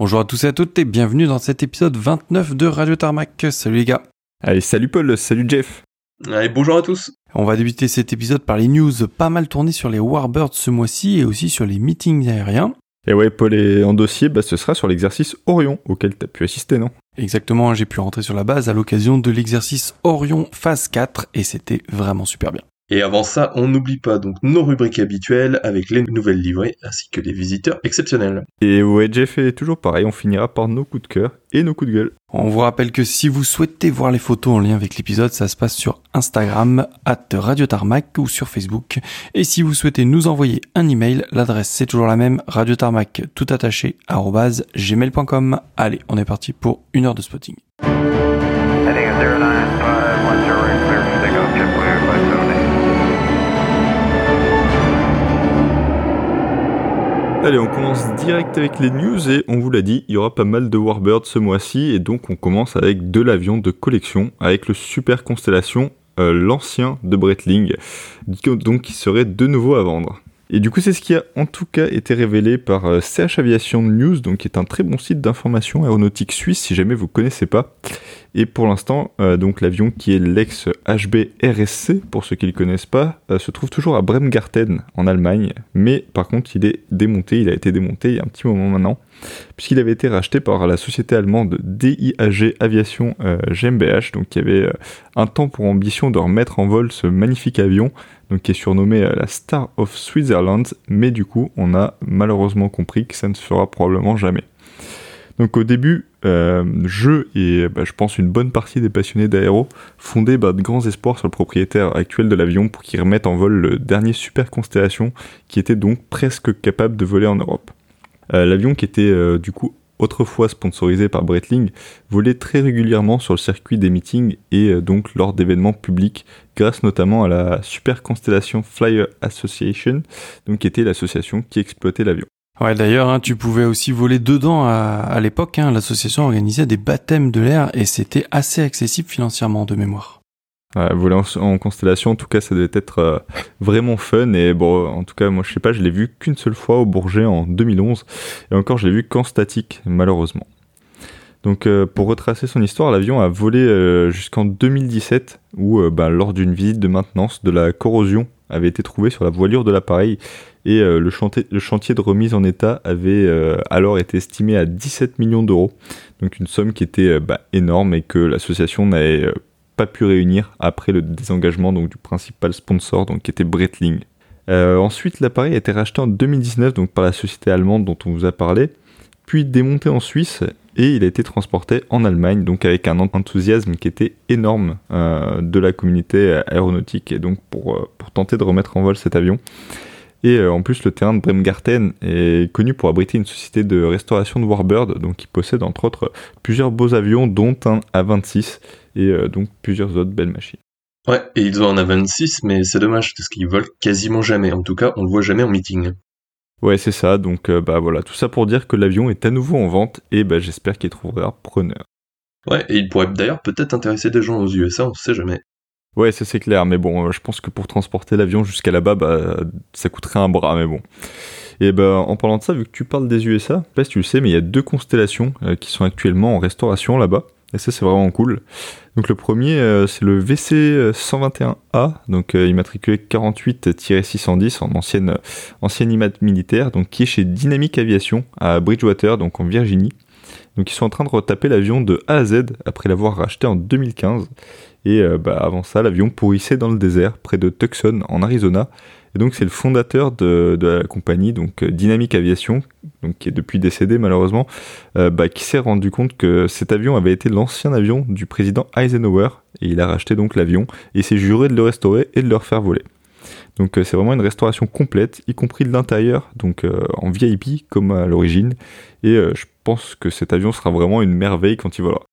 Bonjour à tous et à toutes et bienvenue dans cet épisode 29 de Radio Tarmac. Salut les gars. Allez, salut Paul, salut Jeff. Allez, bonjour à tous. On va débuter cet épisode par les news pas mal tournées sur les Warbirds ce mois-ci et aussi sur les meetings aériens. Et ouais, Paul est en dossier, bah, ce sera sur l'exercice Orion auquel tu as pu assister, non? Exactement, j'ai pu rentrer sur la base à l'occasion de l'exercice Orion phase 4 et c'était vraiment super bien. Et avant ça, on n'oublie pas donc nos rubriques habituelles avec les nouvelles livrées ainsi que les visiteurs exceptionnels. Et ouais, Jeff est toujours pareil, on finira par nos coups de cœur et nos coups de gueule. On vous rappelle que si vous souhaitez voir les photos en lien avec l'épisode, ça se passe sur Instagram, at Radio Tarmac ou sur Facebook. Et si vous souhaitez nous envoyer un email, l'adresse c'est toujours la même, radiotarmac tout attaché, gmail.com. Allez, on est parti pour une heure de spotting. Allez, on commence direct avec les news et on vous l'a dit, il y aura pas mal de Warbirds ce mois-ci et donc on commence avec de l'avion de collection avec le Super Constellation, euh, l'ancien de Breitling, donc qui serait de nouveau à vendre. Et du coup, c'est ce qui a en tout cas été révélé par CH euh, Aviation News, donc qui est un très bon site d'information aéronautique suisse si jamais vous connaissez pas. Et pour l'instant, euh, donc l'avion qui est l'ex HB RSC, pour ceux qui ne le connaissent pas, euh, se trouve toujours à Bremgarten en Allemagne, mais par contre, il est démonté, il a été démonté il y a un petit moment maintenant, puisqu'il avait été racheté par la société allemande DIAG Aviation GmbH, donc qui avait un temps pour ambition de remettre en vol ce magnifique avion donc qui est surnommée euh, la Star of Switzerland, mais du coup on a malheureusement compris que ça ne se fera probablement jamais. Donc au début, euh, je et bah, je pense une bonne partie des passionnés d'aéro fondaient bah, de grands espoirs sur le propriétaire actuel de l'avion pour qu'il remette en vol le dernier Super Constellation qui était donc presque capable de voler en Europe. Euh, l'avion qui était du coup autrefois sponsorisé par Breitling, volait très régulièrement sur le circuit des meetings et euh, donc lors d'événements publics, grâce notamment à la Super Constellation Flyer Association, donc qui était l'association qui exploitait l'avion. Ouais, d'ailleurs, hein, tu pouvais aussi voler dedans à, l'époque. Hein, L'association organisait des baptêmes de l'air et c'était assez accessible financièrement de mémoire voler en, constellation, en tout cas, ça devait être euh, vraiment fun. Et bon, en tout cas, moi, je sais pas, je l'ai vu qu'une seule fois au Bourget en 2011. Et encore, je l'ai vu qu'en statique, malheureusement. Donc, euh, pour retracer son histoire, l'avion a volé euh, jusqu'en 2017, où, bah, lors d'une visite de maintenance, de la corrosion avait été trouvée sur la voilure de l'appareil. Et le, chantier, le, chantier, de remise en état avait alors été estimé à 17 millions d'euros. Donc, une somme qui était bah, énorme et que l'association n'avait pas pu réunir après le désengagement du principal sponsor donc, qui était Breitling. Euh, ensuite, l'appareil a été racheté en 2019 donc, par la société allemande dont on vous a parlé, puis démonté en Suisse et il a été transporté en Allemagne, donc avec un enthousiasme qui était énorme euh, de la communauté aéronautique et donc pour, euh, pour tenter de remettre en vol cet avion. Et en plus, le terrain de Bremgarten est connu pour abriter une société de restauration de Warbird, donc qui possède entre autres plusieurs beaux avions, dont un A26 et euh, donc plusieurs autres belles machines. Ouais, et ils ont un A26, mais c'est dommage parce qu'ils volent quasiment jamais. En tout cas, on le voit jamais en meeting. Ouais, c'est ça. Donc, euh, bah voilà, tout ça pour dire que l'avion est à nouveau en vente et bah, j'espère qu'il trouvera preneur. Ouais, et il pourrait d'ailleurs peut-être intéresser des gens aux USA, on sait jamais. Ouais, ça c'est clair, mais bon, euh, je pense que pour transporter l'avion jusqu'à là-bas, bah, ça coûterait un bras, mais bon. Et bah, en parlant de ça, vu que tu parles des USA, je sais pas si tu le sais, mais il y a deux constellations qui sont actuellement en restauration là-bas. Et ça, c'est vraiment cool. Donc le premier, euh, c'est le VC 121A, donc euh, immatriculé 48-610 en ancienne, ancienne IMAT militaire, donc qui est chez Dynamic Aviation à Bridgewater, donc en Virginie. Donc ils sont en train de retaper l'avion de A à Z après l'avoir racheté en 2015. Et euh, bah, avant ça, l'avion pourrissait dans le désert près de Tucson en Arizona et donc c'est le fondateur de, la compagnie, donc euh, Dynamic Aviation, donc qui est depuis décédé malheureusement, euh, bah, qui s'est rendu compte que cet avion avait été l'ancien avion du président Eisenhower, et il a racheté donc l'avion, et s'est juré de le restaurer et de le refaire voler. Donc euh, c'est vraiment une restauration complète, y compris de l'intérieur, donc en VIP comme à l'origine, et je pense que cet avion sera vraiment une merveille quand il volera.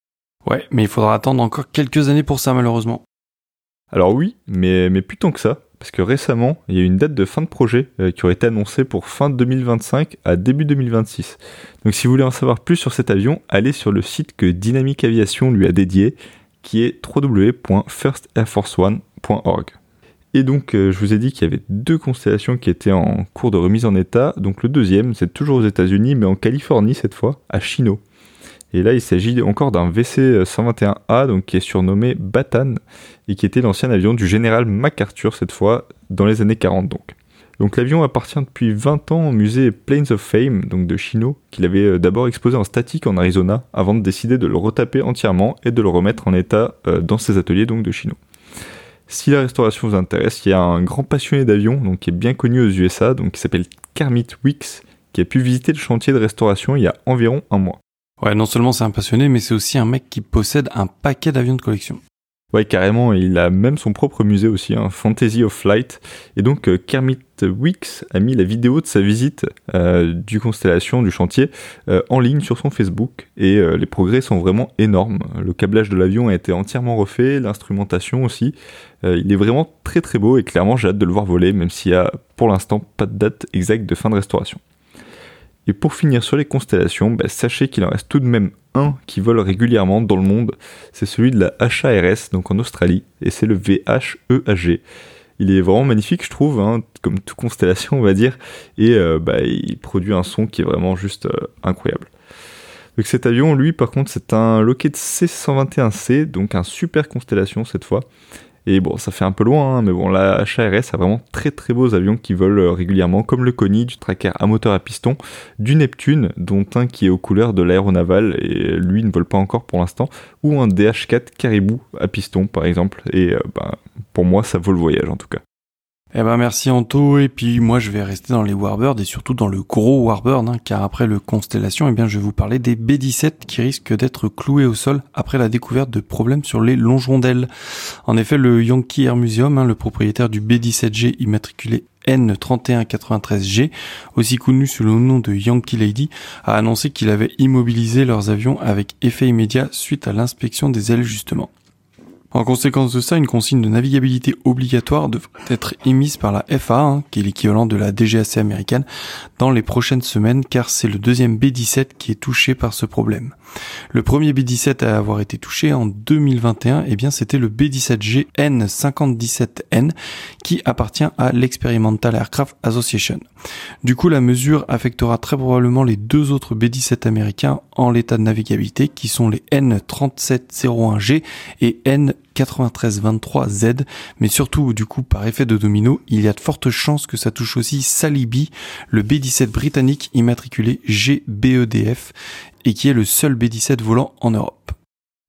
Ouais, mais il faudra attendre encore quelques années pour ça malheureusement. Alors oui, mais, mais plus tant que ça, parce que récemment, il y a eu une date de fin de projet euh, qui aurait été annoncée pour fin 2025 à début 2026. Donc si vous voulez en savoir plus sur cet avion, allez sur le site que Dynamic Aviation lui a dédié, qui est www.firstairforceone.org. Et donc, euh, je vous ai dit qu'il y avait deux constellations qui étaient en cours de remise en état. Donc, le deuxième, c'est toujours aux États-Unis, mais en Californie cette fois, à Chino. Et là, il s'agit encore d'un VC-121A, donc qui est surnommé Batan, et qui était l'ancien avion du général MacArthur cette fois, dans les années 40 donc. Donc l'avion appartient depuis 20 ans au musée Plains of Fame, donc de Chino, qu'il avait euh, d'abord exposé en statique en Arizona, avant de décider de le retaper entièrement et de le remettre en état euh, dans ses ateliers donc de Chino. Si la restauration vous intéresse, il y a un grand passionné d'avions, donc qui est bien connu aux USA, donc qui s'appelle Kermit Wicks, qui a pu visiter le chantier de restauration il y a environ un mois. Ouais, non seulement c'est un passionné, mais c'est aussi un mec qui possède un paquet d'avions de collection. Ouais, carrément, il a même son propre musée aussi, un Fantasy of Flight. Et donc, euh, Kermit Wicks a mis la vidéo de sa visite euh, du constellation, du chantier, euh, en ligne sur son Facebook. Et les progrès sont vraiment énormes. Le câblage de l'avion a été entièrement refait, l'instrumentation aussi. il est vraiment très très beau et clairement, j'ai hâte de le voir voler, même s'il y a pour l'instant pas de date exacte de fin de restauration. Et pour finir sur les constellations, bah, sachez qu'il en reste tout de même un qui vole régulièrement dans le monde. C'est celui de la HARS, donc en Australie, et c'est le VHEAG. Il est vraiment magnifique, je trouve, hein, comme toute constellation, on va dire, et euh, bah, il produit un son qui est vraiment juste euh, incroyable. Donc cet avion, lui, par contre, c'est un Lockheed C-121C, donc un super constellation cette fois. Et bon, ça fait un peu loin, hein, mais bon, la HRS a vraiment très très beaux avions qui volent euh, régulièrement, comme le Connie, du tracker à moteur à piston, du Neptune, dont un qui est aux couleurs de l'aéronaval, et lui ne vole pas encore pour l'instant, ou un DH4 Caribou à piston par exemple, et euh, bah, pour moi ça vaut le voyage en tout cas. Eh ben merci Anto et puis moi je vais rester dans les Warbirds et surtout dans le gros Warbird hein, car après le Constellation eh bien je vais vous parler des B17 qui risquent d'être cloués au sol après la découverte de problèmes sur les longerons d'ailes. En effet le Yankee Air Museum, hein, le propriétaire du B17G immatriculé N3193G, aussi connu sous le nom de Yankee Lady, a annoncé qu'il avait immobilisé leurs avions avec effet immédiat suite à l'inspection des ailes justement. En conséquence de ça, une consigne de navigabilité obligatoire devrait être émise par la FAA, hein, qui est l'équivalent de la DGAC américaine, dans les prochaines semaines, car c'est le deuxième B-17 qui est touché par ce problème. Le premier B-17 à avoir été touché en 2021, eh bien c'était le B-17G N5017N, qui appartient à l'Experimental Aircraft Association. Du coup, la mesure affectera très probablement les deux autres B-17 américains en l'état de navigabilité, qui sont les N3701G et N 9323Z, mais surtout du coup par effet de domino, il y a de fortes chances que ça touche aussi Salibi, le B-17 britannique immatriculé GBEDF et qui est le seul B-17 volant en Europe.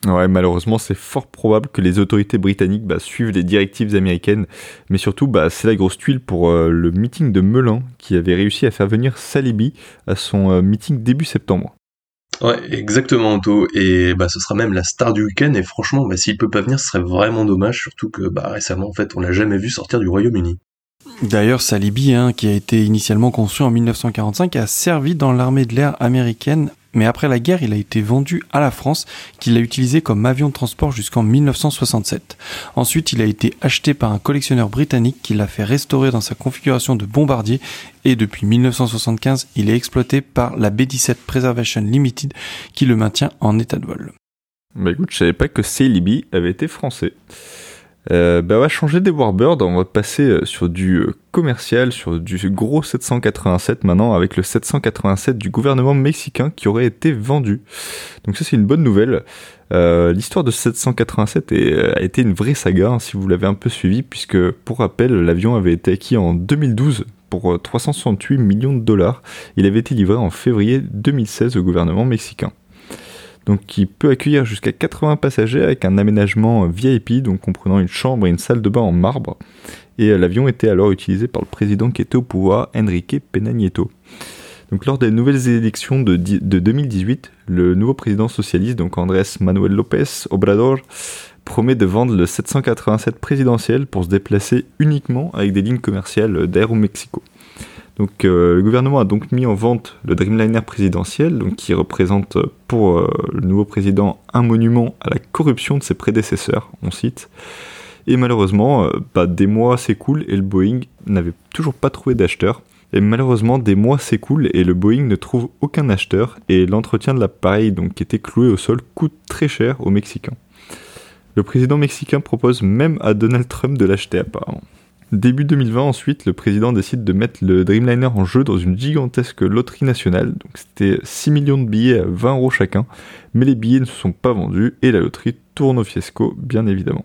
Ouais, malheureusement, c'est fort probable que les autorités britanniques bah, suivent les directives américaines, mais surtout, bah, c'est la grosse tuile pour euh, le meeting de Melun qui avait réussi à faire venir Salibi à son euh, meeting début septembre. Ouais, exactement, Anto. Et bah, ce sera même la star du week-end. Et franchement, bah, s'il peut pas venir, ce serait vraiment dommage. Surtout que bah, récemment, en fait, on l'a jamais vu sortir du Royaume-Uni. D'ailleurs, Salibi, hein, qui a été initialement conçu en 1945, a servi dans l'armée de l'air américaine mais après la guerre, il a été vendu à la France, qui l'a utilisé comme avion de transport jusqu'en 1967. Ensuite, il a été acheté par un collectionneur britannique qui l'a fait restaurer dans sa configuration de bombardier, et depuis 1975, il est exploité par la B-17 Preservation Limited, qui le maintient en état de vol. Bah écoute, je savais pas que Célibi avait été français. Euh, bah on va changer des Warbirds, on va passer euh, sur du euh, commercial, sur du gros 787 maintenant, avec le 787 du gouvernement mexicain qui aurait été vendu. Donc ça c'est une bonne nouvelle. L'histoire de 787 a été une vraie saga, hein, si vous l'avez un peu suivi, puisque pour rappel, l'avion avait été acquis en 2012 pour 368 millions de dollars. Il avait été livré en février 2016 au gouvernement mexicain qui peut accueillir jusqu'à 80 passagers avec un aménagement VIP, donc comprenant une chambre et une salle de bain en marbre. Et euh, l'avion était alors utilisé par le président qui était au pouvoir, Enrique Pena Nieto. Donc lors des nouvelles élections de, 2018, le nouveau président socialiste, donc Andrés Manuel López Obrador, promet de vendre le 787 présidentiel pour se déplacer uniquement avec des lignes commerciales d'Aeromexico. Donc euh, le gouvernement a donc mis en vente le Dreamliner présidentiel, qui représente euh, pour euh, le nouveau président un monument à la corruption de ses prédécesseurs, on cite. Et malheureusement, bah, des mois s'écoulent et le Boeing n'avait toujours pas trouvé d'acheteur. Et malheureusement, des mois s'écoulent et le Boeing ne trouve aucun acheteur et l'entretien de l'appareil, donc qui était cloué au sol, coûte très cher aux Mexicains. Le président mexicain propose même à Donald Trump de l'acheter apparemment. Début 2020 ensuite, le président décide de mettre le Dreamliner en jeu dans une gigantesque loterie nationale. Donc c'était 6 millions de billets à 20 euros chacun, mais les billets ne se sont pas vendus et la loterie tourne au fiasco, bien évidemment.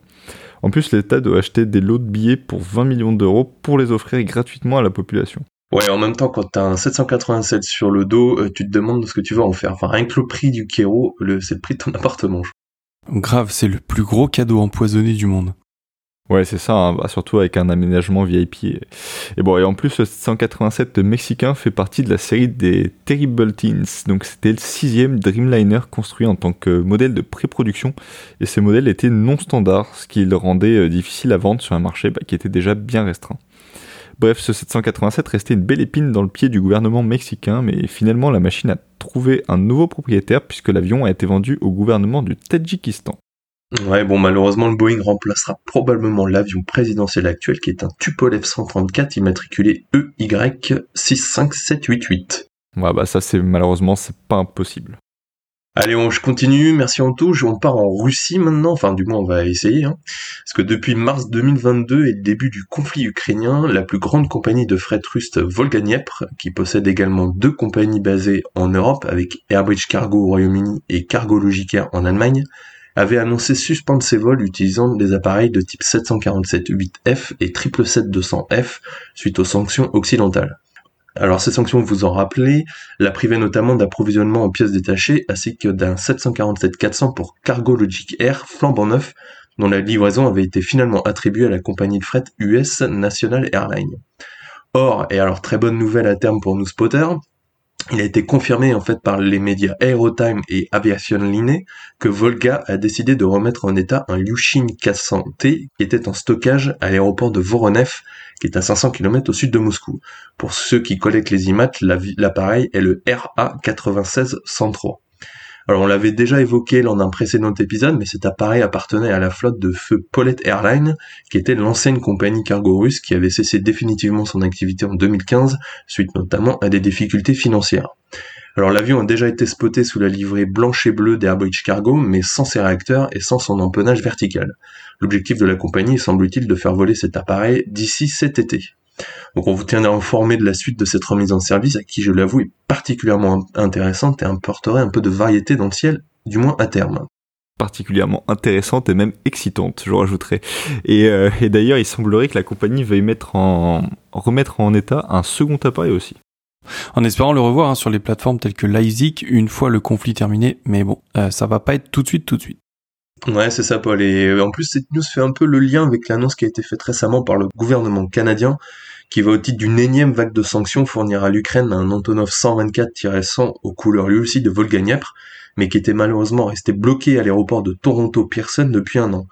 En plus, l'État doit acheter des lots de billets pour 20 millions d'euros pour les offrir gratuitement à la population. Ouais, en même temps, quand t'as un 787 sur le dos, euh, tu te demandes ce que tu vas en faire. Enfin, rien que le prix du Kero, c'est le prix de ton appartement. Grave, c'est le plus gros cadeau empoisonné du monde. Ouais, c'est ça, hein. bah, surtout avec un aménagement VIP. Et bon, et en plus, le 787 mexicain fait partie de la série des Terrible Teens. Donc, c'était le sixième Dreamliner construit en tant que modèle de pré-production. Et ces modèles étaient non standards, ce qui le rendait euh, difficile à vendre sur un marché bah, qui était déjà bien restreint. Bref, ce 787 restait une belle épine dans le pied du gouvernement mexicain, mais finalement, la machine a trouvé un nouveau propriétaire puisque l'avion a été vendu au gouvernement du Tadjikistan. Ouais, bon, malheureusement, le Boeing remplacera probablement l'avion présidentiel actuel qui est un Tupolev 134 immatriculé EY65788. Ouais, bah ça, c'est malheureusement, c'est pas impossible. Allez, on, je continue. Merci Anto. On part en Russie maintenant. Enfin, du moins, on va essayer. Hein. Parce que depuis mars 2022 et le début du conflit ukrainien, la plus grande compagnie de fret russe Volga-Dniepr, qui possède également deux compagnies basées en Europe avec Airbridge Cargo au Royaume-Uni et Cargo Logicaire en Allemagne, avait annoncé suspendre ses vols utilisant des appareils de type 747-8F et 777-200F suite aux sanctions occidentales. Alors ces sanctions, vous en rappelez, la privaient notamment d'approvisionnement en pièces détachées ainsi que d'un 747-400 pour Cargo Logic Air flambant neuf dont la livraison avait été finalement attribuée à la compagnie de fret US National Airlines. Or, et alors très bonne nouvelle à terme pour nous spotters, il a été confirmé en fait par les médias Aerotime et Aviation Line que Volga a décidé de remettre en état un Lyushin 400T qui était en stockage à l'aéroport de Voronev qui est à 500 km au sud de Moscou. Pour ceux qui collectent les images, l'appareil est le RA 9603. Alors on l'avait déjà évoqué lors d'un précédent épisode, mais cet appareil appartenait à la flotte de feu Paulet Airlines, qui était l'ancienne compagnie cargo russe qui avait cessé définitivement son activité en 2015, suite notamment à des difficultés financières. Alors l'avion a déjà été spoté sous la livrée blanche et bleue d'Airbridge Cargo, mais sans ses réacteurs et sans son empennage vertical. L'objectif de la compagnie semble-t-il de faire voler cet appareil d'ici cet été. Donc on vous tiendra informé de la suite de cette remise en service à qui je l'avoue est particulièrement intéressante et apporterait un peu de variété dans le ciel, du moins à terme particulièrement intéressante et même excitante, je rajouterais. Et, euh, et d'ailleurs, il semblerait que la compagnie veuille mettre en, remettre en état un second appareil aussi. En espérant le revoir hein, sur les plateformes telles que Leipzig une fois le conflit terminé, mais bon, euh, ça va pas être tout de suite, tout de suite. Ouais, c'est ça, Paul. Et euh, en plus, cette news fait un peu le lien avec l'annonce qui a été faite récemment par le gouvernement canadien, qui va au titre d'une énième vague de sanctions fournir à l'Ukraine un Antonov 124-100 aux couleurs lui aussi de Volga-Dniepr, mais qui était malheureusement resté bloqué à l'aéroport de Toronto Pearson depuis un an.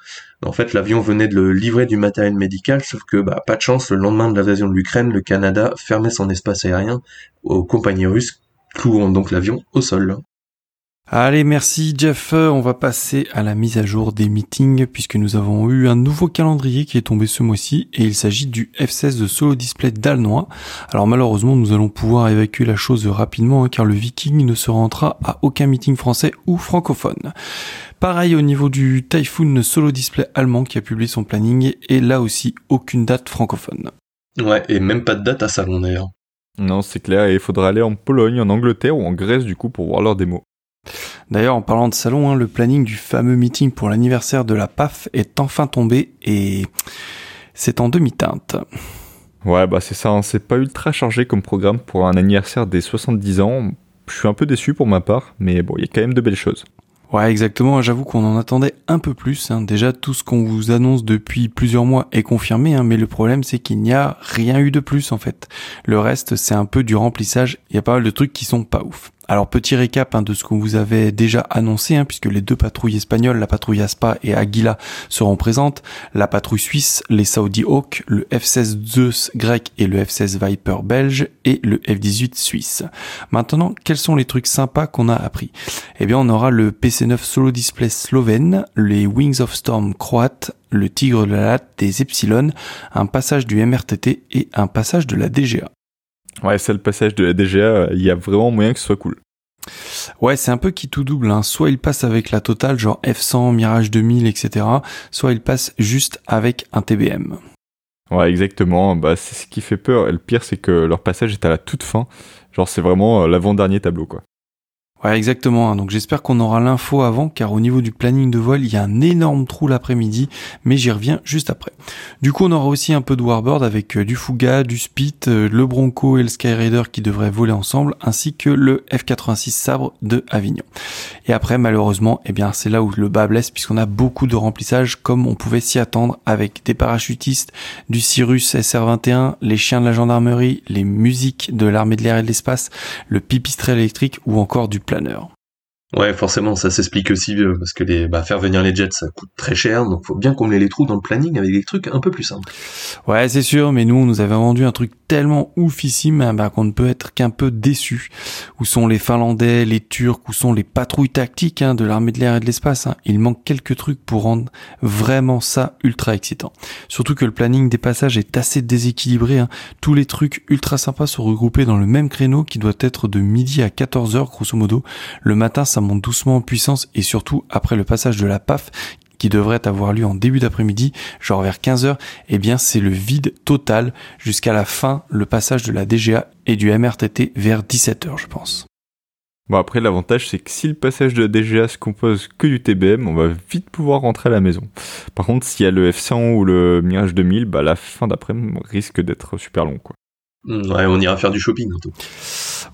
En fait, l'avion venait de le livrer du matériel médical, sauf que, bah, pas de chance, le lendemain de l'invasion de l'Ukraine, le Canada fermait son espace aérien aux compagnies russes, clouant donc l'avion au sol. Allez, merci Jeff. On va passer à la mise à jour des meetings puisque nous avons eu un nouveau calendrier qui est tombé ce mois-ci et il s'agit du F16 de Solo Display d'Alnois. Alors malheureusement, nous allons pouvoir évacuer la chose rapidement hein, car le Viking ne se rentrera à aucun meeting français ou francophone. Pareil au niveau du Typhoon Solo Display allemand qui a publié son planning et là aussi aucune date francophone. Ouais, et même pas de date à salon d'ailleurs. Non, c'est clair, et il faudra aller en Pologne, en Angleterre ou en Grèce du coup pour voir leurs démos. D'ailleurs, en parlant de salon, hein, le planning du fameux meeting pour l'anniversaire de la PAF est enfin tombé et c'est en demi-teinte. Ouais, bah c'est ça, hein, c'est pas ultra chargé comme programme pour un anniversaire des 70 ans. Je suis un peu déçu pour ma part, mais bon, il y a quand même de belles choses. Ouais, exactement. J'avoue qu'on en attendait un peu plus. Hein. Déjà, tout ce qu'on vous annonce depuis plusieurs mois est confirmé, hein. mais le problème, c'est qu'il n'y a rien eu de plus en fait. Le reste, c'est un peu du remplissage. Il y a pas mal de trucs qui sont pas ouf. Alors petit récap hein, de ce qu'on vous avait déjà annoncé, hein, puisque les deux patrouilles espagnoles, la patrouille Aspa et Aguila, seront présentes. La patrouille suisse, les Saudi Hawk, le F-16 Zeus grec et le F-16 Viper belge et le F-18 suisse. Maintenant, quels sont les trucs sympas qu'on a appris? Eh bien, on aura le PC9 Solo Display slovène, les Wings of Storm croates, le Tigre de la Latte des Epsilon, un passage du MRTT et un passage de la DGA. Ouais, c'est le passage de la DGA, il y a vraiment moyen que ce soit cool. Ouais, c'est un peu qui tout double. Hein. Soit il passe avec la totale, genre F100, Mirage 2000, etc. Soit il passe juste avec un TBM. Ouais, exactement. Bah, c'est ce qui fait peur. Et le pire, c'est que leur passage est à la toute fin. Genre, c'est vraiment euh, l'avant-dernier tableau, quoi. Ouais, exactement. Hein. Donc j'espère qu'on aura l'info avant, car au niveau du planning de vol, il y a un énorme trou l'après-midi, mais j'y reviens juste après. Du coup, on aura aussi un peu de Warbird avec euh, du Fuga, du Spit, euh, le Bronco et le Skyraider qui devraient voler ensemble, ainsi que le F86 Sabre de Avignon. Et après, malheureusement, eh bien, c'est là où le bas blesse, puisqu'on a beaucoup de remplissage, comme on pouvait s'y attendre, avec des parachutistes, du Cyrus SR21, les chiens de la gendarmerie, les musiques de l'armée de l'air et de l'espace, le pipistrel électrique ou encore du planeur. Ouais, forcément, ça s'explique aussi euh, parce que les, bah, faire venir les jets, ça coûte très cher, donc faut bien combler les trous dans le planning avec des trucs un peu plus simples. Ouais, c'est sûr, mais nous, on nous avait vendu un truc tellement oufissime hein, bah, qu'on ne peut être qu'un peu déçu. Où sont les Finlandais, les Turcs, où sont les patrouilles tactiques hein, de l'armée de l'air et de l'espace hein. Il manque quelques trucs pour rendre vraiment ça ultra excitant. Surtout que le planning des passages est assez déséquilibré. Hein. Tous les trucs ultra sympas sont regroupés dans le même créneau qui doit être de midi à 14h grosso modo. Le matin, ça monte doucement en puissance et surtout après le passage de la PAF qui devrait avoir lieu en début d'après-midi, genre vers 15h, eh bien c'est le vide total jusqu'à la fin, le passage de la DGA et du MRTT vers 17h je pense. Bon après l'avantage c'est que si le passage de la DGA se compose que du TBM, on va vite pouvoir rentrer à la maison. Par contre s'il y a le F100 ou le Mirage 2000, bah la fin d'après-midi risque d'être super long quoi. Mm, ouais, on ira faire du shopping tout.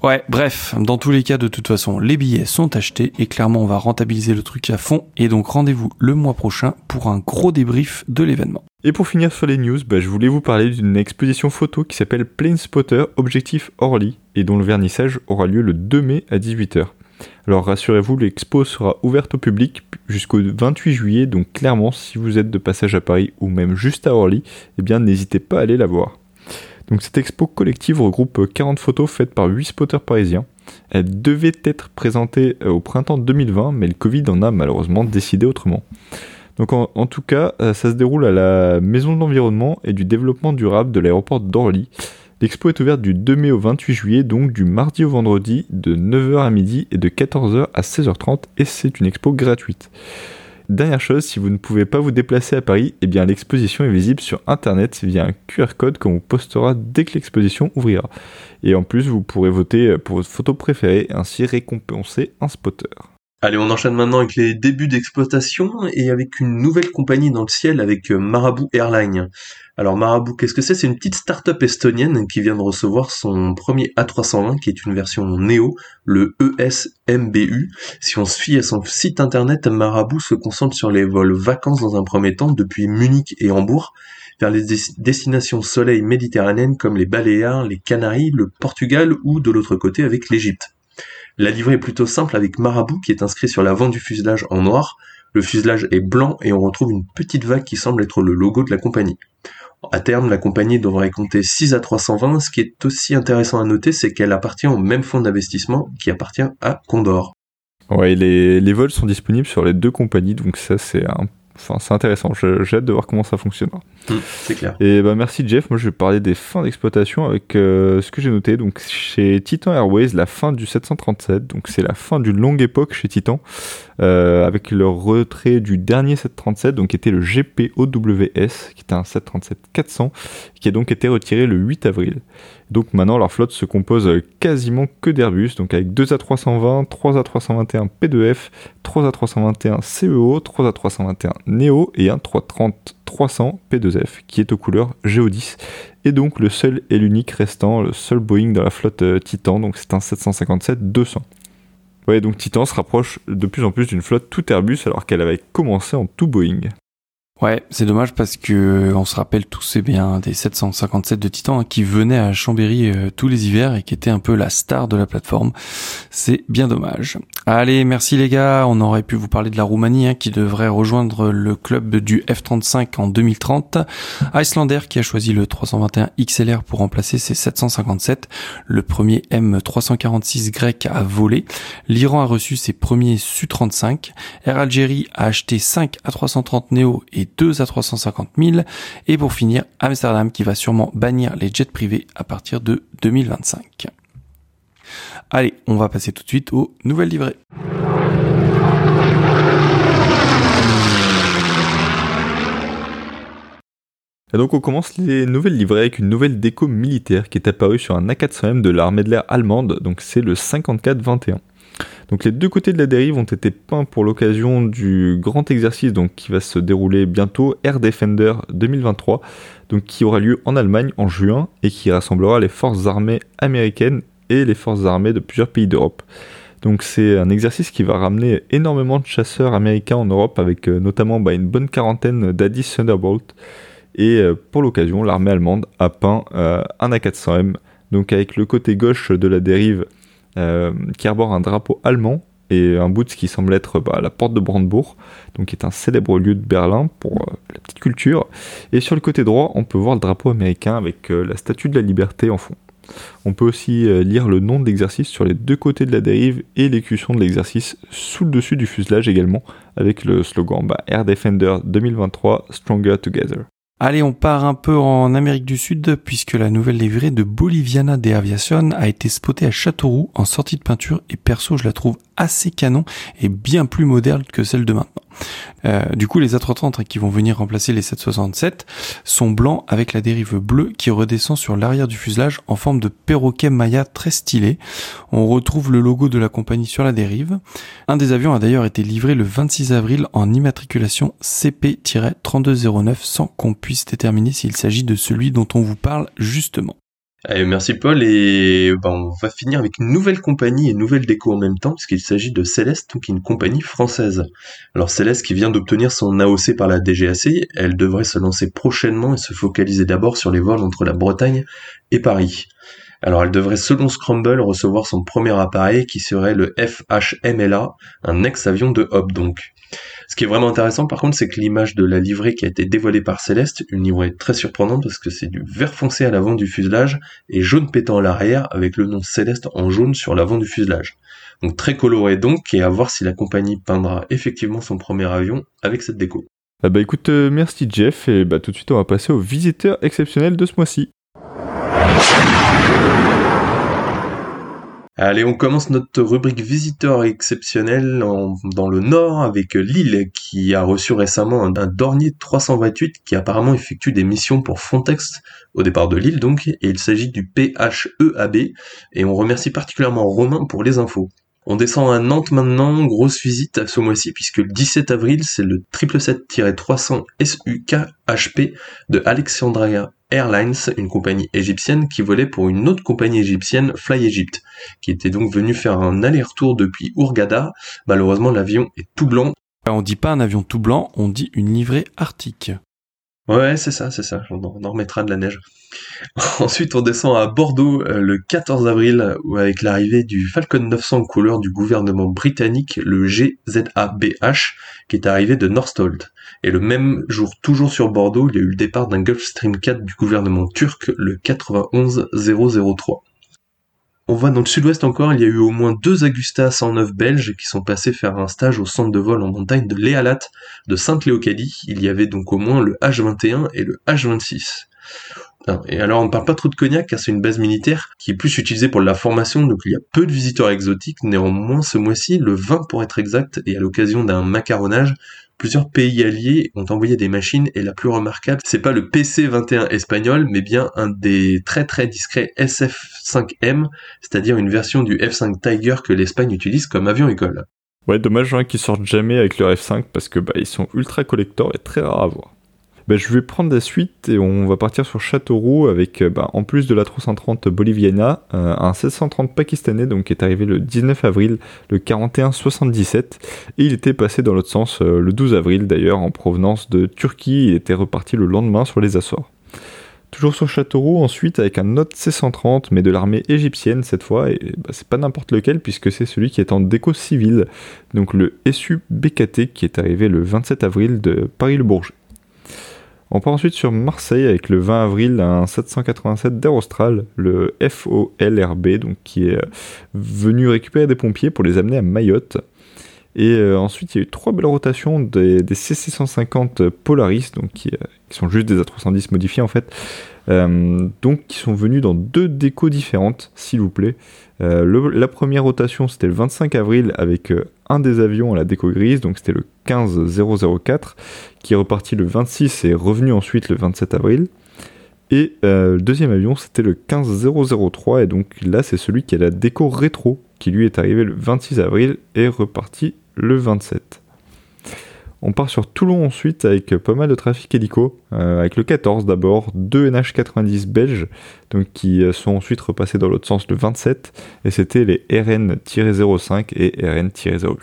Ouais, bref, dans tous les cas, de toute façon, les billets sont achetés et clairement, on va rentabiliser le truc à fond. Et donc, rendez-vous le mois prochain pour un gros débrief de l'événement. Et pour finir sur les news, bah, je voulais vous parler d'une exposition photo qui s'appelle Plane Spotter Objectif Orly et dont le vernissage aura lieu le 2 mai à 18h. Alors rassurez-vous, l'expo sera ouverte au public jusqu'au 28 juillet, donc clairement, si vous êtes de passage à Paris ou même juste à Orly, eh bien n'hésitez pas à aller la voir. Donc cette expo collective regroupe 40 photos faites par 8 spotters parisiens. Elle devait être présentée euh, au printemps 2020, mais le Covid en a malheureusement décidé autrement. Donc en, tout cas, euh, ça se déroule à la Maison de l'Environnement et du Développement Durable de l'aéroport d'Orly. L'expo est ouverte du 2 mai au 28 juillet, donc du mardi au vendredi, de 9h à midi et de 14h à 16h30, et c'est une expo gratuite. Dernière chose, si vous ne pouvez pas vous déplacer à Paris, eh bien l'exposition est visible sur internet via un QR code qu'on vous postera dès que l'exposition ouvrira. Et en plus, vous pourrez voter pour votre photo préférée et ainsi récompenser un spotter. Allez, on enchaîne maintenant avec les débuts d'exploitation et avec une nouvelle compagnie dans le ciel avec Marabout Airlines. Alors Marabout, qu'est-ce que c'est? C'est une petite start-up estonienne qui vient de recevoir son premier A320, qui est une version Neo, le ESMBU. Si on se fie à son site internet, Marabout se concentre sur les vols vacances dans un premier temps depuis Munich et Hambourg, vers les destinations soleil méditerranéennes comme les Baléares, les Canaries, le Portugal ou de l'autre côté avec l'Égypte. La livrée est plutôt simple avec Marabout qui est inscrit sur l'avant du fuselage en noir. Le fuselage est blanc et on retrouve une petite vague qui semble être le logo de la compagnie. À terme, la compagnie devrait compter 6 à 320. Ce qui est aussi intéressant à noter, c'est qu'elle appartient au même fonds d'investissement qui appartient à Condor. Ouais, les, les vols sont disponibles sur les deux compagnies, donc ça c'est un Enfin, c'est intéressant. J'ai hâte de voir comment ça fonctionnera. Hum, c'est clair. Et bah merci Jeff. Moi, je vais parler des fins d'exploitation avec euh, ce que j'ai noté. Donc, chez Titan Airways, la fin du 737. Donc, c'est la fin d'une longue époque chez Titan, euh, avec le retrait du dernier 737, donc qui était le GPOWS, qui était un 737-400, qui a donc été retiré le 8 avril. Donc maintenant, leur flotte se compose quasiment que d'Airbus, donc avec 2 A320, 3 A321 P2F, 3 A321 CEO, 3 A321 Neo et un 330-300 P2F qui est aux couleurs Geo10 et donc le seul et l'unique restant, le seul Boeing dans la flotte euh, Titan, donc c'est un 757-200. Ouais, donc Titan se rapproche de plus en plus d'une flotte tout Airbus alors qu'elle avait commencé en tout Boeing. Ouais, c'est dommage parce que on se rappelle tous c'est bien des 757 de Titan hein, qui venaient à Chambéry euh, tous les hivers et qui étaient un peu la star de la plateforme. C'est bien dommage. Allez, merci les gars. On aurait pu vous parler de la Roumanie hein, qui devrait rejoindre le club du F35 en 2030. Icelander qui a choisi le 321 XLR pour remplacer ses 757. Le premier M346 grec a volé. L'Iran a reçu ses premiers Su-35. Air Algérie a acheté 5 A330 Neo et 2 à 350 000. Et pour finir, Amsterdam qui va sûrement bannir les jets privés à partir de 2025. Allez, on va passer tout de suite aux nouvelles livrées. Et donc on commence les nouvelles livrées avec une nouvelle déco militaire qui est apparue sur un A400M de l'armée de l'air allemande, donc c'est le 54-21. Donc les deux côtés de la dérive ont été peints pour l'occasion du grand exercice qui va se dérouler bientôt, Air Defender 2023, donc qui aura lieu en Allemagne en juin et qui rassemblera les forces armées américaines et les forces armées de plusieurs pays d'Europe. Donc c'est un exercice qui va ramener énormément de chasseurs américains en Europe avec euh, notamment bah, une bonne quarantaine d'Addis Thunderbolt. Et euh, pour l'occasion, l'armée allemande a peint euh, un A400M, donc avec le côté gauche de la dérive qui arbore un drapeau allemand et un bout qui semble être bah, la porte de Brandebourg, donc qui est un célèbre lieu de Berlin pour la petite culture. Et sur le côté droit, on peut voir le drapeau américain avec la statue de la liberté en fond. On peut aussi euh, lire le nom de l'exercice sur les deux côtés de la dérive et l'exécution de l'exercice sous le dessus du fuselage également, avec le slogan bah, Air Defender 2023 Stronger Together. Allez, on part un peu en Amérique du Sud puisque la nouvelle livrée de Boliviana de Aviación a été spotée à Châteauroux en sortie de peinture et perso je la trouve assez canon et bien plus moderne que celle de maintenant. Euh, du coup, les A330 qui vont venir remplacer les 767 sont blancs avec la dérive bleue qui redescend sur l'arrière du fuselage en forme de perroquet Maya très stylé. On retrouve le logo de la compagnie sur la dérive. Un des avions a d'ailleurs été livré le 26 avril en immatriculation CP-3209 sans qu'on puisse déterminer s'il s'agit de celui dont on vous parle justement merci Paul et ben, on va finir avec une nouvelle compagnie et une nouvelle déco en même temps puisqu'il s'agit de Céleste, est une compagnie française. Alors Céleste qui vient d'obtenir son AOC par la DGAC, elle devrait se lancer prochainement et se focaliser d'abord sur les vols entre la Bretagne et Paris. Alors elle devrait selon Scramble recevoir son premier appareil qui serait le FHMLA, un ex-avion de Hop donc. Ce qui est vraiment intéressant par contre, c'est que l'image de la livrée qui a été dévoilée par Céleste, une livrée très surprenante parce que c'est du vert foncé à l'avant du fuselage et jaune pétant à l'arrière avec le nom Céleste en jaune sur l'avant du fuselage. Donc très coloré donc et à voir si la compagnie peindra effectivement son premier avion avec cette déco. Ah bah écoute, euh, merci Jeff et bah tout de suite on va passer au visiteur exceptionnel de ce mois-ci. Allez, on commence notre rubrique visiteur exceptionnel dans le Nord avec Lille qui a reçu récemment un, Dornier 328 qui apparemment effectue des missions pour Frontex au départ de Lille donc, et il s'agit du PHEAB et on remercie particulièrement Romain pour les infos. On descend à Nantes maintenant, grosse visite ce mois-ci puisque le 17 avril c'est le 777-300 SUK HP de Alexandria Airlines, une compagnie égyptienne qui volait pour une autre compagnie égyptienne, Fly Egypt, qui était donc venue faire un aller-retour depuis Hurghada. Malheureusement, l'avion est tout blanc. On dit pas un avion tout blanc, on dit une livrée arctique. Ouais, c'est ça, c'est ça. On en remettra de la neige. Ensuite, on descend à Bordeaux euh, le 14 avril avec l'arrivée du Falcon 900 couleur du gouvernement britannique, le GZABH, qui est arrivé de Northolt. Et le même jour, toujours sur Bordeaux, il y a eu le départ d'un Gulfstream 4 du gouvernement turc, le 91003. On va dans le sud-ouest encore, il y a eu au moins deux Agusta 109 belges qui sont passés faire un stage au centre de vol en montagne de Léalat de Sainte-Léocadie. Il y avait donc au moins le H21 et le H26. Et alors on ne parle pas trop de cognac car c'est une base militaire qui est plus utilisée pour la formation, donc il y a peu de visiteurs exotiques. Néanmoins ce mois-ci, le 20 pour être exact, et à l'occasion d'un macaronnage, Plusieurs pays alliés ont envoyé des machines et la plus remarquable, c'est pas le PC-21 espagnol, mais bien un des très très discrets SF-5M, c'est-à-dire une version du F-5 Tiger que l'Espagne utilise comme avion école. Ouais, dommage hein, qu'ils sortent jamais avec leur F5 parce que bah, ils sont ultra collector et très rares à voir. Bah, je vais prendre la suite et on va partir sur Châteauroux avec, euh, bah, en plus de la 330 Boliviana, euh, un 1630 pakistanais donc, qui est arrivé le 19 avril, le 41-77, et il était passé dans l'autre sens euh, le 12 avril d'ailleurs en provenance de Turquie, il était reparti le lendemain sur les Açores. Toujours sur Châteauroux, ensuite avec un autre C-130, mais de l'armée égyptienne cette fois, et bah, c'est pas n'importe lequel puisque c'est celui qui est en déco civile, donc le SU BKT qui est arrivé le 27 avril de Paris-le-Bourget. On part ensuite sur Marseille avec le 20 avril un 787 d'Air Austral, le FOLRB, donc qui est euh, venu récupérer des pompiers pour les amener à Mayotte. Et euh, ensuite, il y a eu trois belles rotations des, des C650 Polaris, donc euh, qui sont juste des A310 modifiés en fait. Euh, donc qui sont venus dans deux décos différentes, s'il vous plaît. Euh, la première rotation c'était le 25 avril avec euh, un des avions à la déco grise, donc c'était le 15004, qui est reparti le 26 et revenu ensuite le 27 avril. Et le deuxième avion c'était le 15003, et donc là c'est celui qui a la déco rétro, qui lui est arrivé le 26 avril et reparti le 27. On part sur Toulon ensuite avec pas mal de trafic hélico, euh, avec le 14 d'abord, deux NH90 belges, qui euh, sont ensuite repassés dans l'autre sens le 27, et c'était les RN-05 et RN-08.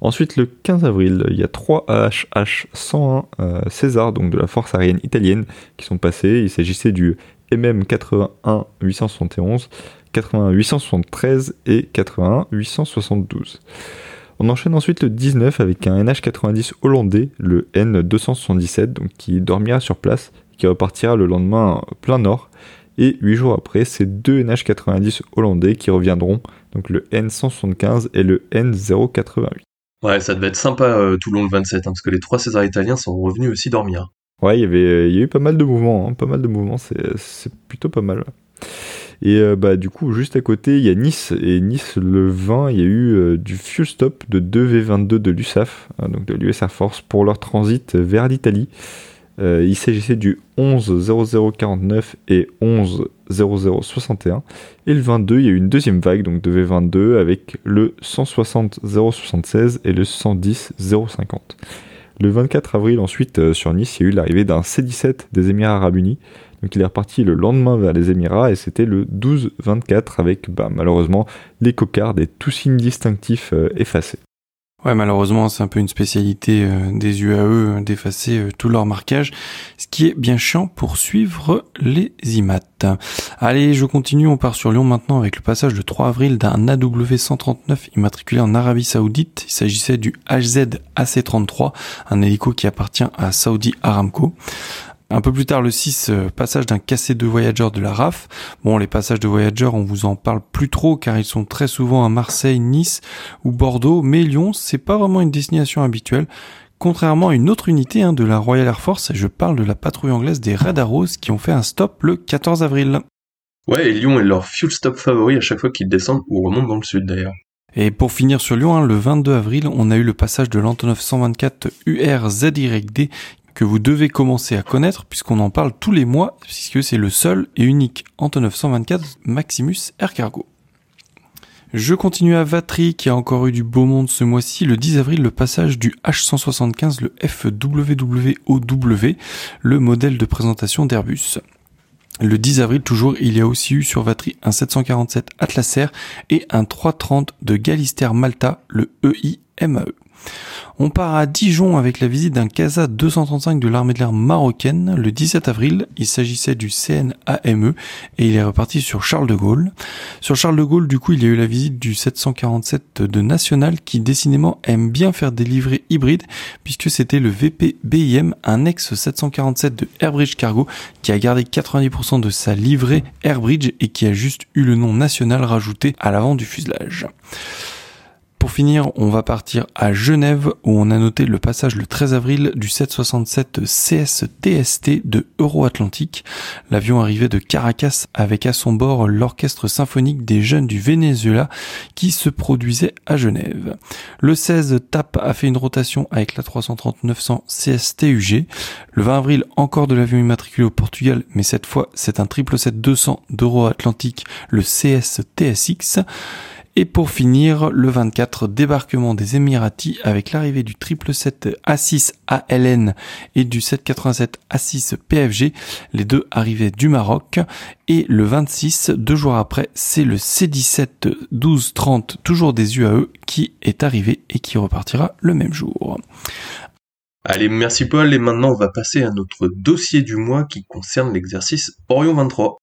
Ensuite, le 15 avril, il y a trois AHH-101 euh, César, donc de la force aérienne italienne, qui sont passés. Il s'agissait du MM 81 871, 81 873 et 81 872. On enchaîne ensuite le 19 avec un NH90 hollandais, le N277, donc qui dormira sur place qui repartira le lendemain plein nord. Et 8 jours après, c'est deux NH90 hollandais qui reviendront, donc le N175 et le N088. Ouais, ça devait être sympa euh, tout le long le 27, hein, parce que les trois Césars italiens sont revenus aussi dormir. Ouais, il y, avait, il y a eu pas mal de mouvements, hein, pas mal de mouvements, c'est plutôt pas mal. Et euh, bah, du coup, juste à côté, il y a Nice. Et Nice, le 20, il y a eu euh, du fuel stop de 2V22 de l'USAF, hein, donc de l'US Air Force, pour leur transit vers l'Italie. Euh, il s'agissait du 11.0049 et 11.0061. Et le 22, il y a eu une deuxième vague, donc de V22, avec le 160.076 et le 110.050. Le 24 avril, ensuite, sur Nice, il y a eu l'arrivée d'un C-17 des Émirats Arabes Unis, donc il est reparti le lendemain vers les Émirats et c'était le 12-24 avec bah, malheureusement les cocardes et tous signes distinctifs euh, effacés. Ouais, malheureusement, c'est un peu une spécialité euh, des UAE euh, d'effacer tout leur marquage, ce qui est bien chiant pour suivre les IMAT. Allez, je continue, on part sur Lyon maintenant avec le passage le 3 avril d'un AW139 immatriculé en Arabie Saoudite. Il s'agissait du HZ AC33, un hélico qui appartient à Saudi Aramco. Un peu plus tard, le 6, euh, passage d'un cassé de voyageurs de la RAF. Bon, les passages de voyageurs, on vous en parle plus trop car ils sont très souvent à Marseille, Nice ou Bordeaux, mais Lyon, c'est pas vraiment une destination habituelle. Contrairement à une autre unité hein, de la Royal Air Force, je parle de la patrouille anglaise des Red Arrows qui ont fait un stop le 14 avril. Ouais, et Lyon est leur fuel stop favori à chaque fois qu'ils descendent ou remontent dans le sud d'ailleurs. Et pour finir sur Lyon, hein, le 22 avril, on a eu le passage de l'Antonov 124 URZYD que vous devez commencer à connaître puisqu'on en parle tous les mois puisque c'est le seul et unique Antonov 124 Maximus Air Cargo. Je continue à Vatry qui a encore eu du beau monde ce mois-ci. Le 10 avril, le passage du H175, le FWWOW, le modèle de présentation d'Airbus. Le 10 avril toujours, il y a aussi eu sur Vatry un 747 Atlas Air et un 330 de Galister Malta, le EIMAE. On part à Dijon avec la visite d'un CASA 235 de l'armée de l'air marocaine le 17 avril. Il s'agissait du CNAME et il est reparti sur Charles de Gaulle. Sur Charles de Gaulle, du coup, il y a eu la visite du 747 de National qui décidément aime bien faire des livrées hybrides puisque c'était le VP BIM, un ex 747 de Airbridge Cargo qui a gardé 90% de sa livrée Airbridge et qui a juste eu le nom national rajouté à l'avant du fuselage. Pour finir, on va partir à Genève où on a noté le passage le 13 avril du 767 CS-TST de Euro-Atlantique. L'avion arrivait de Caracas avec à son bord l'orchestre symphonique des jeunes du Venezuela qui se produisait à Genève. Le 16 TAP a fait une rotation avec la 330-900 CST-UG. Le 20 avril, encore de l'avion immatriculé au Portugal, mais cette fois c'est un 777-200 d'Euro-Atlantique, le CS-TSX. Et pour finir, le 24, débarquement des Émiratis avec l'arrivée du 777 A6 ALN et du 787 A6 PFG, les deux arrivaient du Maroc. Et le 26, deux jours après, c'est le C17 1230, toujours des UAE, qui est arrivé et qui repartira le même jour. Allez, merci Paul, et maintenant on va passer à notre dossier du mois qui concerne l'exercice Orion 23.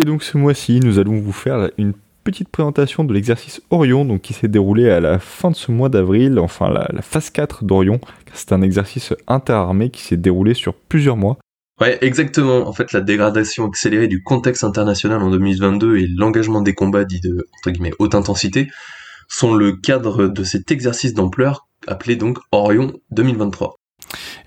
Et donc ce mois-ci, nous allons vous faire une petite présentation de l'exercice Orion, donc qui s'est déroulé à la fin de ce mois d'avril, enfin la, phase 4 d'Orion. C'est un exercice interarmé qui s'est déroulé sur plusieurs mois. Ouais, exactement. En fait, la dégradation accélérée du contexte international en 2022 et l'engagement des combats dits de entre guillemets haute intensité sont le cadre de cet exercice d'ampleur appelé donc Orion 2023.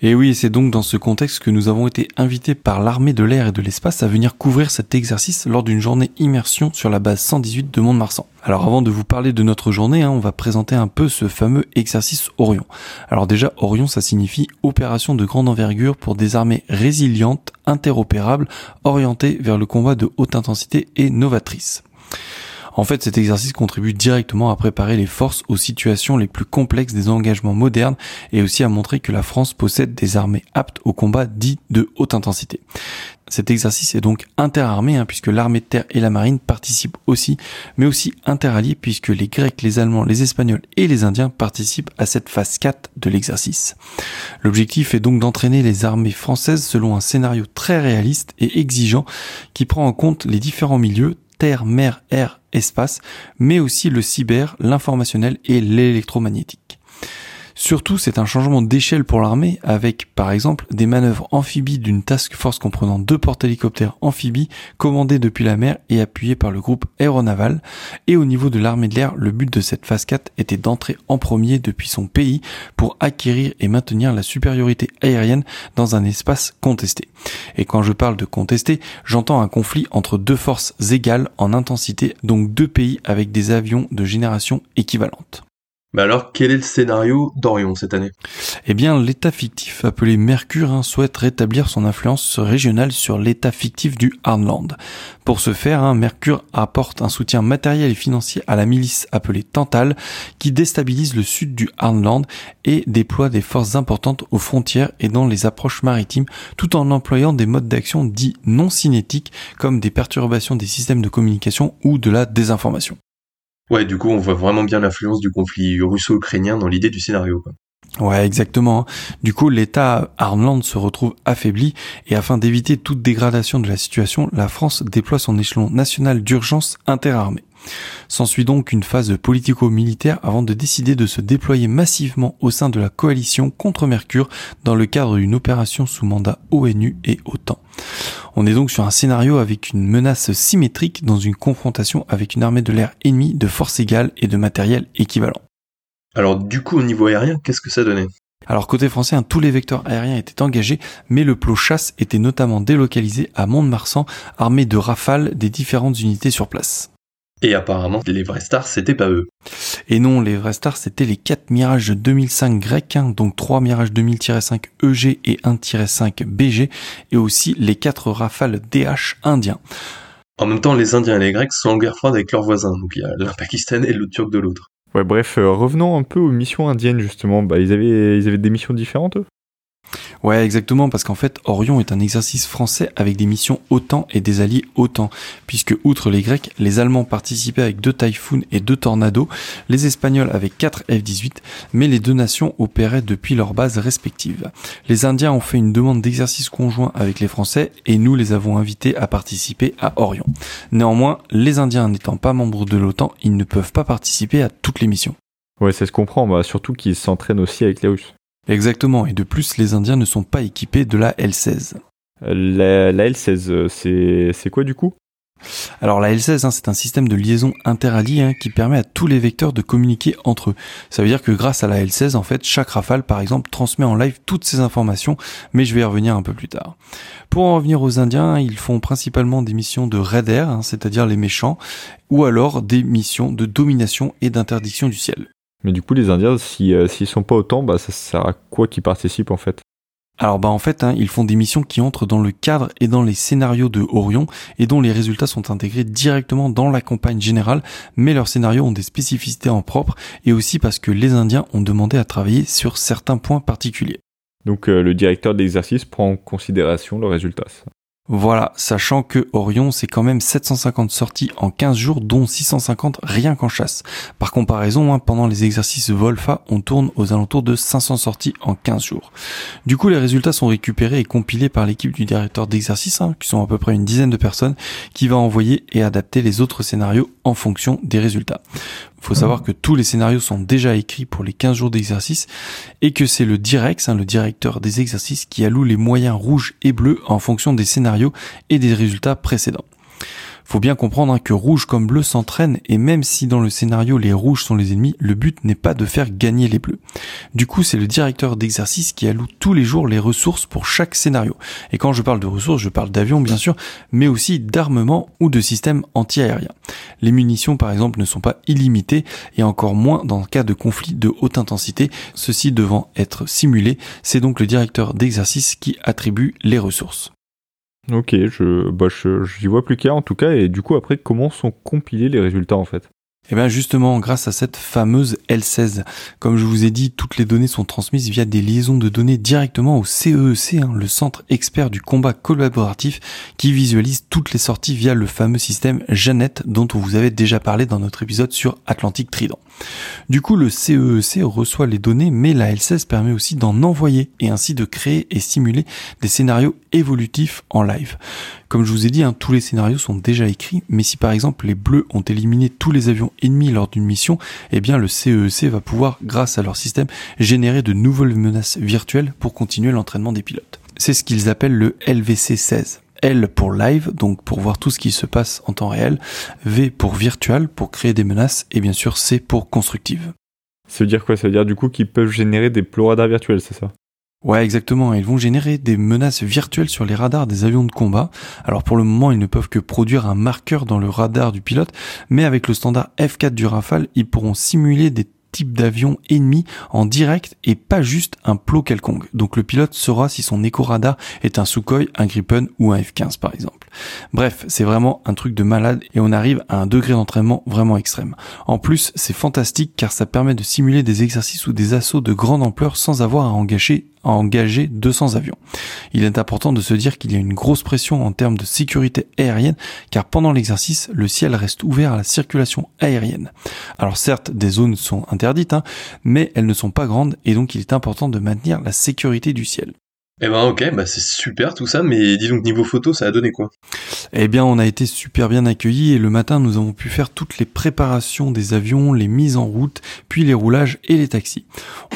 Et oui, c'est donc dans ce contexte que nous avons été invités par l'armée de l'air et de l'espace à venir couvrir cet exercice lors d'une journée immersion sur la base 118 de Mont-de-Marsan. Alors avant de vous parler de notre journée, hein, on va présenter un peu ce fameux exercice Orion. Alors déjà, Orion, ça signifie opération de grande envergure pour des armées résilientes, interopérables, orientées vers le combat de haute intensité et novatrices. En fait, cet exercice contribue directement à préparer les forces aux situations les plus complexes des engagements modernes et aussi à montrer que la France possède des armées aptes au combat dit de haute intensité. Cet exercice est donc interarmé hein, puisque l'armée de terre et la marine participent aussi, mais aussi interalliés puisque les Grecs, les Allemands, les Espagnols et les Indiens participent à cette phase 4 de l'exercice. L'objectif est donc d'entraîner les armées françaises selon un scénario très réaliste et exigeant qui prend en compte les différents milieux, terre, mer, air, espace, mais aussi le cyber, l'informationnel et l'électromagnétique. Surtout, c'est un changement d'échelle pour l'armée avec, par exemple, des manœuvres amphibies d'une task force comprenant deux porte-hélicoptères amphibies commandés depuis la mer et appuyés par le groupe aéronaval. Et au niveau de l'armée de l'air, le but de cette phase 4 était d'entrer en premier depuis son pays pour acquérir et maintenir la supériorité aérienne dans un espace contesté. Et quand je parle de contesté, j'entends un conflit entre deux forces égales en intensité, donc deux pays avec des avions de génération équivalente. Mais alors, quel est le scénario d'Orion cette année? Eh bien, l'État fictif appelé Mercure hein, souhaite rétablir son influence régionale sur l'État fictif du Arnland. Pour ce faire, hein, Mercure apporte un soutien matériel et financier à la milice appelée Tantal, qui déstabilise le sud du Arnland et déploie des forces importantes aux frontières et dans les approches maritimes, tout en employant des modes d'action dits non cinétiques, comme des perturbations des systèmes de communication ou de la désinformation. Ouais, du coup, on voit vraiment bien l'influence du conflit russo-ukrainien dans l'idée du scénario. Quoi. Ouais, exactement. Du coup, l'État Armland se retrouve affaibli et afin d'éviter toute dégradation de la situation, la France déploie son échelon national d'urgence interarmée. S'ensuit donc une phase politico-militaire avant de décider de se déployer massivement au sein de la coalition contre Mercure dans le cadre d'une opération sous mandat ONU et OTAN. On est donc sur un scénario avec une menace symétrique dans une confrontation avec une armée de l'air ennemie de force égale et de matériel équivalent. Alors du coup au niveau aérien, qu'est-ce que ça donnait? Alors côté français, tous les vecteurs aériens étaient engagés, mais le plot chasse était notamment délocalisé à Mont-de-Marsan, armé de rafales des différentes unités sur place. Et apparemment, les vrais stars, c'était pas eux. Et non, les vrais stars, c'était les 4 Mirage 2005 grecs, hein, donc 3 Mirage 2000-5 EG et 1-5 BG, et aussi les 4 Rafales DH indiens. En même temps, les Indiens et les Grecs sont en guerre froide avec leurs voisins, donc il y a l'un pakistanais et l'autre turc de l'autre. Ouais, bref, euh, revenons un peu aux missions indiennes, justement. Bah, ils avaient, ils avaient des missions différentes, eux? Ouais, exactement, parce qu'en fait, Orion est un exercice français avec des missions OTAN et des alliés OTAN, puisque outre les Grecs, les Allemands participaient avec deux Typhoon et deux Tornado, les Espagnols avec quatre F-18, mais les deux nations opéraient depuis leurs bases respectives. Les Indiens ont fait une demande d'exercice conjoint avec les Français et nous les avons invités à participer à Orion. Néanmoins, les Indiens n'étant pas membres de l'OTAN, ils ne peuvent pas participer à toutes les missions. Ouais, ça se comprend, bah, surtout qu'ils s'entraînent aussi avec les Russes. Exactement, et de plus, les Indiens ne sont pas équipés de la L16. La, L16, c'est quoi du coup? Alors la L16, hein, c'est un système de liaison interallié hein, qui permet à tous les vecteurs de communiquer entre eux. Ça veut dire que grâce à la L16, en fait, chaque rafale, par exemple, transmet en live toutes ces informations, mais je vais y revenir un peu plus tard. Pour en revenir aux Indiens, ils font principalement des missions de raider, hein, c'est-à-dire les méchants, ou alors des missions de domination et d'interdiction du ciel. Mais du coup, les Indiens, s'ils euh, sont pas autant, bah, ça sert à quoi qu'ils participent en fait? Alors bah en fait, hein, ils font des missions qui entrent dans le cadre et dans les scénarios de Orion et dont les résultats sont intégrés directement dans la campagne générale, mais leurs scénarios ont des spécificités en propre et aussi parce que les Indiens ont demandé à travailler sur certains points particuliers. Donc euh, le directeur de l'exercice prend en considération le résultat. Voilà, sachant que Orion, c'est quand même 750 sorties en 15 jours, dont 650 rien qu'en chasse. Par comparaison, hein, pendant les exercices Volfa, on tourne aux alentours de 500 sorties en 15 jours. Du coup, les résultats sont récupérés et compilés par l'équipe du directeur d'exercice, hein, qui sont à peu près une dizaine de personnes, qui va envoyer et adapter les autres scénarios en fonction des résultats. Faut savoir que tous les scénarios sont déjà écrits pour les 15 jours d'exercice et que c'est le Direx, hein, le directeur des exercices, qui alloue les moyens rouges et bleus en fonction des scénarios et des résultats précédents. Faut bien comprendre hein, que rouge comme bleu s'entraînent et même si dans le scénario les rouges sont les ennemis, le but n'est pas de faire gagner les bleus. Du coup, c'est le directeur d'exercice qui alloue tous les jours les ressources pour chaque scénario. Et quand je parle de ressources, je parle d'avions bien sûr, mais aussi d'armement ou de systèmes anti-aériens. Les munitions par exemple ne sont pas illimitées et encore moins dans le cas de conflits de haute intensité, ceci devant être simulé, c'est donc le directeur d'exercice qui attribue les ressources. Ok, je, bah, j'y vois plus clair en tout cas. Et du coup, après, comment sont compilés les résultats en fait? Eh bien justement, grâce à cette fameuse L16, comme je vous ai dit, toutes les données sont transmises via des liaisons de données directement au CEEC, e hein, le centre expert du combat collaboratif, qui visualise toutes les sorties via le fameux système Jeannette dont on vous avait déjà parlé dans notre épisode sur Atlantique Trident. Du coup, le CEEC e reçoit les données, mais la L16 permet aussi d'en envoyer et ainsi de créer et simuler des scénarios évolutifs en live. Comme je vous ai dit, hein, tous les scénarios sont déjà écrits, mais si par exemple les bleus ont éliminé tous les avions ennemis lors d'une mission, eh bien le CEEC e va pouvoir, grâce à leur système, générer de nouvelles menaces virtuelles pour continuer l'entraînement des pilotes. C'est ce qu'ils appellent le LVC 16. L pour live, donc pour voir tout ce qui se passe en temps réel, V pour virtual, pour créer des menaces, et bien sûr C pour constructive. Ça veut dire quoi? Ça veut dire du coup qu'ils peuvent générer des ploradars virtuels, c'est ça? Ouais, exactement. Ils vont générer des menaces virtuelles sur les radars des avions de combat. Alors pour le moment, ils ne peuvent que produire un marqueur dans le radar du pilote, mais avec le standard F4 du Rafale, ils pourront simuler des type d'avion ennemi en direct et pas juste un plot quelconque. Donc le pilote saura si son éco-radar est un Sukhoi, un Gripen ou un F-15 par exemple. Bref, c'est vraiment un truc de malade et on arrive à un degré d'entraînement vraiment extrême. En plus, c'est fantastique car ça permet de simuler des exercices ou des assauts de grande ampleur sans avoir à engager à engager 200 avions. Il est important de se dire qu'il y a une grosse pression en termes de sécurité aérienne car pendant l'exercice, le ciel reste ouvert à la circulation aérienne. Alors certes, des zones sont interdites, hein, mais elles ne sont pas grandes et donc il est important de maintenir la sécurité du ciel. Eh ben ok, bah c'est super tout ça, mais dis donc niveau photo, ça a donné quoi? Eh bien, on a été super bien accueillis et le matin, nous avons pu faire toutes les préparations des avions, les mises en route, puis les roulages et les taxis.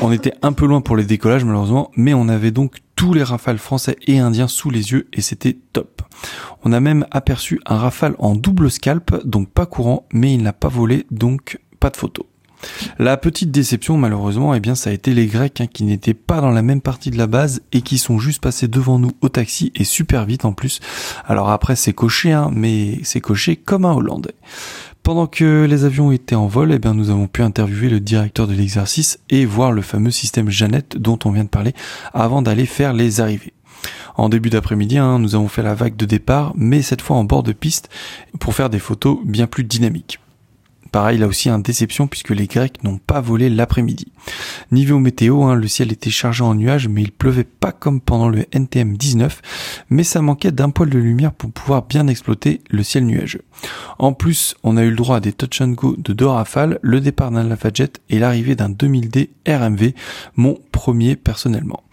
On était un peu loin pour les décollages malheureusement, mais on avait donc tous les rafales français et indiens sous les yeux et c'était top. On a même aperçu un rafale en double scalp, donc pas courant, mais il n'a pas volé, donc pas de photo. La petite déception, malheureusement, eh bien, ça a été les Grecs hein, qui n'étaient pas dans la même partie de la base et qui sont juste passés devant nous au taxi et super vite en plus. Alors après, c'est coché, hein, mais c'est coché comme un Hollandais. Pendant que les avions étaient en vol, eh bien, nous avons pu interviewer le directeur de l'exercice et voir le fameux système Jeannette dont on vient de parler avant d'aller faire les arrivées. En début d'après-midi, hein, nous avons fait la vague de départ, mais cette fois en bord de piste, pour faire des photos bien plus dynamiques. Pareil, là aussi, un déception puisque les Grecs n'ont pas volé l'après-midi. Niveau météo, hein, le ciel était chargé en nuages, mais il pleuvait pas comme pendant le NTM 19, mais ça manquait d'un poil de lumière pour pouvoir bien exploiter le ciel nuageux. En plus, on a eu le droit à des touch and go de deux rafales, le départ d'un Lafayette et l'arrivée d'un 2000D RMV, mon premier personnellement.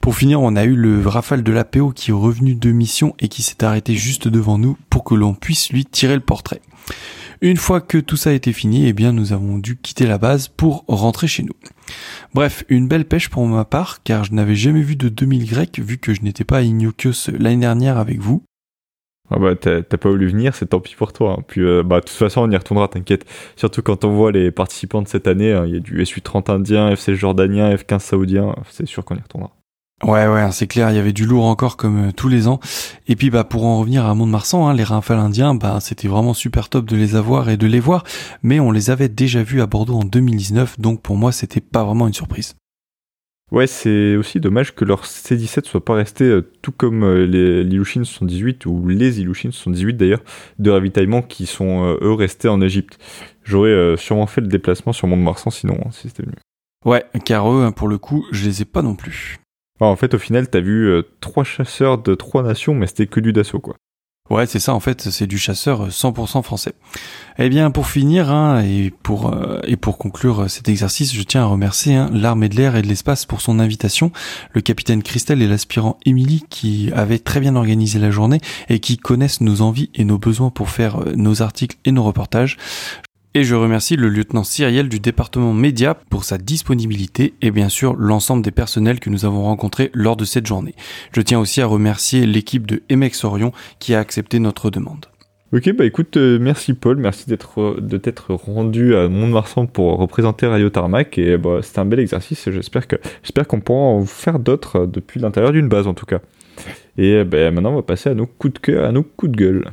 Pour finir, on a eu le rafale de l'APO qui est revenu de mission et qui s'est arrêté juste devant nous pour que l'on puisse lui tirer le portrait. Une fois que tout ça a été fini, eh bien, nous avons dû quitter la base pour rentrer chez nous. Bref, une belle pêche pour ma part, car je n'avais jamais vu de 2000 grecs vu que je n'étais pas à Ignokios l'année dernière avec vous. Ah bah t'as pas voulu venir, c'est tant pis pour toi. Hein. Puis euh, bah de toute façon on y retournera, t'inquiète. Surtout quand on voit les participants de cette année, hein, il y a du SU-30 indien, FC jordanien, F-15 saoudien, c'est sûr qu'on y retournera. Ouais, ouais, c'est clair, il y avait du lourd encore comme euh, tous les ans. Et puis, bah, pour en revenir à Mont-de-Marsan, hein, les rafales indiens, bah, c'était vraiment super top de les avoir et de les voir, mais on les avait déjà vus à Bordeaux en 2019, donc pour moi, c'était pas vraiment une surprise. Ouais, c'est aussi dommage que leur C-17 soit pas resté euh, tout comme euh, les l'Ilushin 78 ou les Ilushin 78 d'ailleurs de ravitaillement qui sont eux restés en Égypte. J'aurais sûrement fait le déplacement sur Mont-de-Marsan sinon, hein, si c'était mieux. Ouais, car eux, hein, pour le coup, je les ai pas non plus en fait, au final, t'as vu euh, trois chasseurs de trois nations, mais c'était que du Dassault, quoi. Ouais, c'est ça, en fait, c'est du chasseur 100% français. Eh bien, pour finir, hein, et, pour, euh, et pour conclure cet exercice, je tiens à remercier hein, l'armée de l'air et de l'espace pour son invitation, le capitaine Christelle et l'aspirant Émilie qui avaient très bien organisé la journée et qui connaissent nos envies et nos besoins pour faire euh, nos articles et nos reportages. Et je remercie le lieutenant Cyriel du département média pour sa disponibilité et bien sûr l'ensemble des personnels que nous avons rencontrés lors de cette journée. Je tiens aussi à remercier l'équipe de MX Orion qui a accepté notre demande. Ok, bah écoute, euh, merci Paul, merci d'être de t'être rendu à Mont-de-Marsan pour représenter Radio Tarmac et bah, c'était un bel exercice. J'espère j'espère qu'on pourra en faire d'autres depuis l'intérieur d'une base en tout cas. Et bah, maintenant, on va passer à nos coups de cœur, à nos coups de gueule.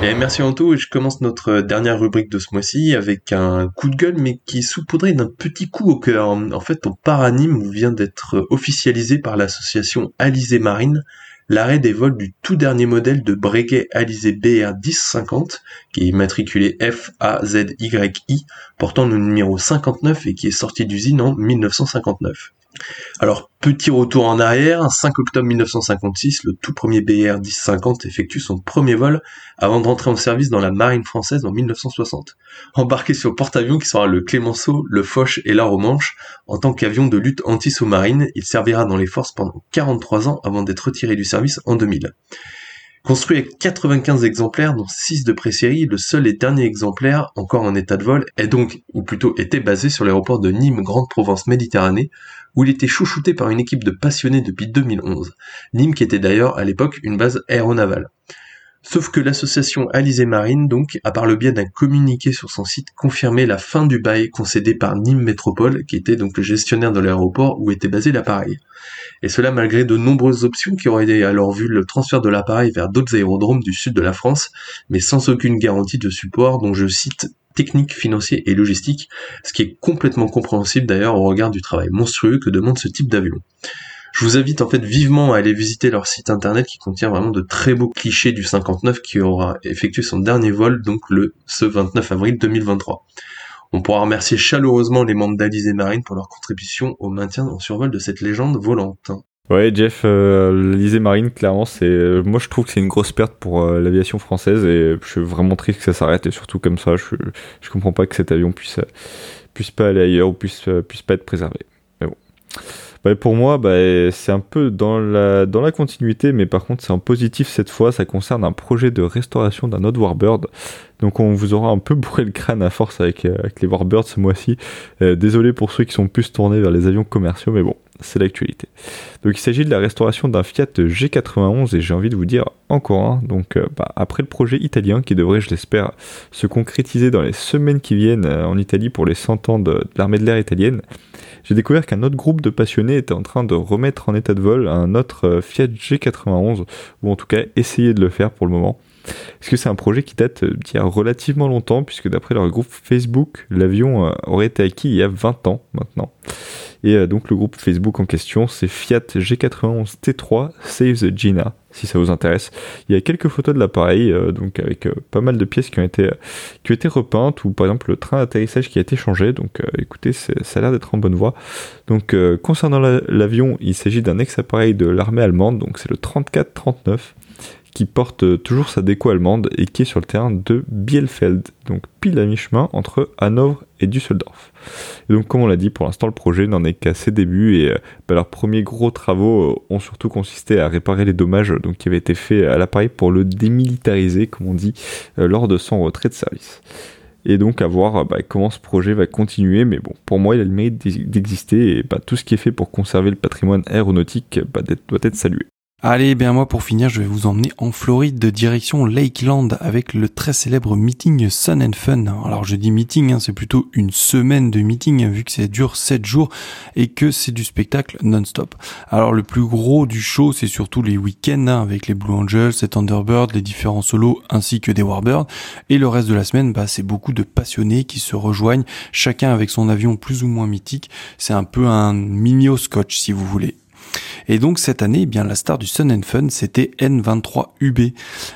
Et merci Anto, et je commence notre dernière rubrique de ce mois-ci avec un coup de gueule, mais qui est d'un petit coup au cœur. En fait, au Paranime vient d'être officialisé par l'association Alizé Marine l'arrêt des vols du tout dernier modèle de Breguet Alizé BR 1050, qui est matriculé FAZYI, portant le numéro 59 et qui est sorti d'usine en 1959. Alors, petit retour en arrière, 5 octobre 1956, le tout premier BR 1050 effectue son premier vol avant de rentrer en service dans la marine française en 1960. Embarqué sur porte-avions qui sera le Clémenceau, le Foch et la Romanche, en tant qu'avion de lutte anti-sous-marine, il servira dans les forces pendant 43 ans avant d'être retiré du service en 2000. Construit avec 95 exemplaires, dont 6 de pré-série, le seul et dernier exemplaire encore en état de vol est donc, ou plutôt était basé sur l'aéroport de Nîmes Grande Provence Méditerranée, où il était chouchouté par une équipe de passionnés depuis 2011. Nîmes qui était d'ailleurs à l'époque une base aéronavale. Sauf que l'association Alizé Marine, donc, a par le biais d'un communiqué sur son site confirmé la fin du bail concédé par Nîmes Métropole, qui était donc le gestionnaire de l'aéroport où était basé l'appareil. Et cela malgré de nombreuses options qui auraient alors vu le transfert de l'appareil vers d'autres aérodromes du sud de la France, mais sans aucune garantie de support dont je cite technique, financier et logistique, ce qui est complètement compréhensible d'ailleurs au regard du travail monstrueux que demande ce type d'avion. Je vous invite en fait vivement à aller visiter leur site internet qui contient vraiment de très beaux clichés du 59 qui aura effectué son dernier vol donc le ce 29 avril 2023. On pourra remercier chaleureusement les membres d'Alizé Marine pour leur contribution au maintien en survol de cette légende volante. Ouais, Jeff, euh, Marine, clairement, c'est, euh, moi je trouve que c'est une grosse perte pour euh, l'aviation française et je suis vraiment triste que ça s'arrête et surtout comme ça, je, je comprends pas que cet avion puisse, puisse pas aller ailleurs ou puisse, puisse pas être préservé. Mais bon. Bah, pour moi, bah, c'est un peu dans la, dans la continuité, mais par contre, c'est en positif cette fois. Ça concerne un projet de restauration d'un autre Warbird. Donc, on vous aura un peu bourré le crâne à force avec, euh, avec les Warbirds ce mois-ci. Euh, désolé pour ceux qui sont plus tournés vers les avions commerciaux, mais bon, c'est l'actualité. Donc, il s'agit de la restauration d'un Fiat G91 et j'ai envie de vous dire encore un. Donc, euh, bah, après le projet italien qui devrait, je l'espère, se concrétiser dans les semaines qui viennent en Italie pour les 100 ans de l'armée de l'air italienne j'ai découvert qu'un autre groupe de passionnés était en train de remettre en état de vol un autre euh, Fiat G91, ou en tout cas essayer de le faire pour le moment. Est-ce que c'est un projet qui date d'il y a relativement longtemps, puisque d'après leur groupe Facebook, l'avion euh, aurait été acquis il y a 20 ans maintenant? Et euh, donc le groupe Facebook en question, c'est Fiat G91 T3 Save the Gina, si ça vous intéresse. Il y a quelques photos de l'appareil, euh, donc avec euh, pas mal de pièces qui ont été qui ont été repeintes, ou par exemple le train d'atterrissage qui a été changé. Donc écoutez, ça a l'air d'être en bonne voie. Donc concernant l'avion, il s'agit d'un ex-appareil de l'armée allemande, donc c'est le 3439 qui porte toujours sa déco allemande et qui est sur le terrain de Bielefeld, donc pile à mi-chemin entre Hanovre et Düsseldorf. Donc comme on l'a dit, pour l'instant le projet n'en est qu'à ses débuts et euh, bah, leurs premiers gros travaux euh, ont surtout consisté à réparer les dommages qui avaient été faits à l'appareil pour le démilitariser, comme on dit, euh, lors de son retrait de service et donc à voir bah, comment ce projet va continuer. Mais bon, pour moi, il a le mérite d'exister et bah, tout ce qui est fait pour conserver le patrimoine aéronautique doit être salué. Allez, bien moi pour finir, je vais vous emmener en Floride de direction Lakeland avec le très célèbre meeting Sun and Fun. Alors je dis meeting, hein, c'est plutôt une semaine de meeting vu que ça dure 7 jours et que c'est du spectacle non-stop. Alors le plus gros du show, c'est surtout les week-ends hein, avec les Blue Angels, les Thunderbirds, les différents solos ainsi que des Warbirds. Et le reste de la semaine, bah, c'est beaucoup de passionnés qui se rejoignent, chacun avec son avion plus ou moins mythique. C'est un peu un mini scotch si vous voulez. Et donc cette année, eh bien la star du Sun and Fun, c'était N23UB.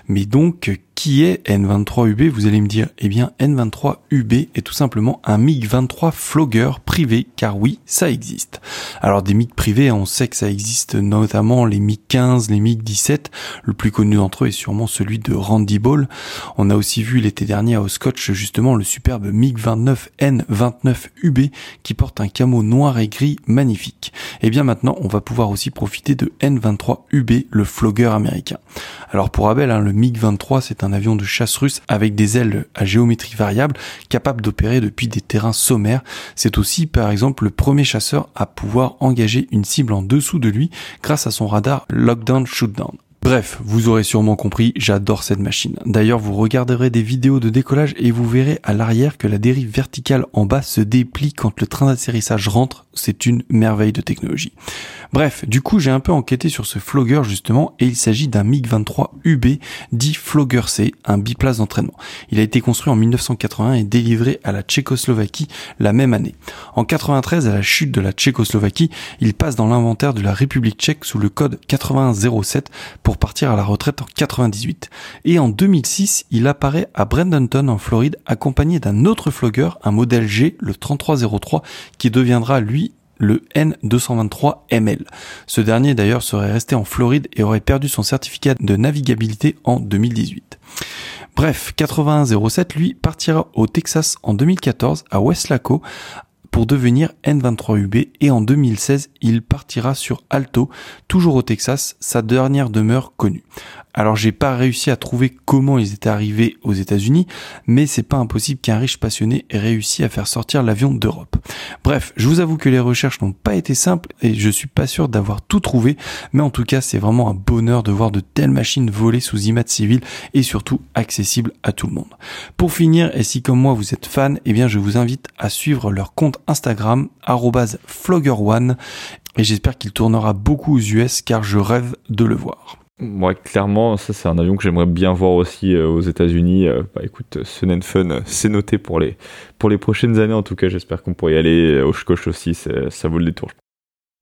Mais donc qui est N23UB Vous allez me dire, eh bien N23UB est tout simplement un MiG-23 flogger privé, car oui, ça existe. Alors des MiG privés, on sait que ça existe notamment les MiG-15, les MiG-17, le plus connu d'entre eux est sûrement celui de Randy Ball. On a aussi vu l'été dernier à Scotch justement le superbe MiG-29 N29UB qui porte un camo noir et gris magnifique. Et eh bien maintenant, on va pouvoir aussi profiter de N23UB, le flogger américain. Alors pour Abel, hein, le MiG-23 c'est un un avion de chasse russe avec des ailes à géométrie variable, capable d'opérer depuis des terrains sommaires. C'est aussi par exemple le premier chasseur à pouvoir engager une cible en dessous de lui grâce à son radar Lockdown Shootdown. Bref, vous aurez sûrement compris, j'adore cette machine. D'ailleurs, vous regarderez des vidéos de décollage et vous verrez à l'arrière que la dérive verticale en bas se déplie quand le train d'atterrissage rentre. C'est une merveille de technologie. Bref, du coup, j'ai un peu enquêté sur ce Flogger justement et il s'agit d'un MiG-23 UB dit Flogger C, un biplace d'entraînement. Il a été construit en 1981 et délivré à la Tchécoslovaquie la même année. En 93, à la chute de la Tchécoslovaquie, il passe dans l'inventaire de la République tchèque sous le code 8107 pour partir à la retraite en 98. Et en 2006, il apparaît à Bradenton en Floride accompagné d'un autre Flogger, un modèle G, le 3303, qui deviendra lui le N223ML. Ce dernier d'ailleurs serait resté en Floride et aurait perdu son certificat de navigabilité en 2018. Bref, 8107 lui partira au Texas en 2014 à Westlaco pour devenir N23UB et en 2016 il partira sur Alto, toujours au Texas, sa dernière demeure connue. Alors j'ai pas réussi à trouver comment ils étaient arrivés aux États-Unis, mais c'est pas impossible qu'un riche passionné ait réussi à faire sortir l'avion d'Europe. Bref, je vous avoue que les recherches n'ont pas été simples et je suis pas sûr d'avoir tout trouvé, mais en tout cas c'est vraiment un bonheur de voir de telles machines voler sous image civile et surtout accessibles à tout le monde. Pour finir, et si comme moi vous êtes fan, eh bien je vous invite à suivre leur compte Instagram @flogger1 et j'espère qu'il tournera beaucoup aux US car je rêve de le voir. Moi, clairement, ça c'est un avion que j'aimerais bien voir aussi euh, aux États-Unis. Euh, bah écoute, Sun and Fun, euh, c'est noté pour les, pour les prochaines années en tout cas. J'espère qu'on pourrait y aller. Au Schkoch aussi, ça vaut le détour.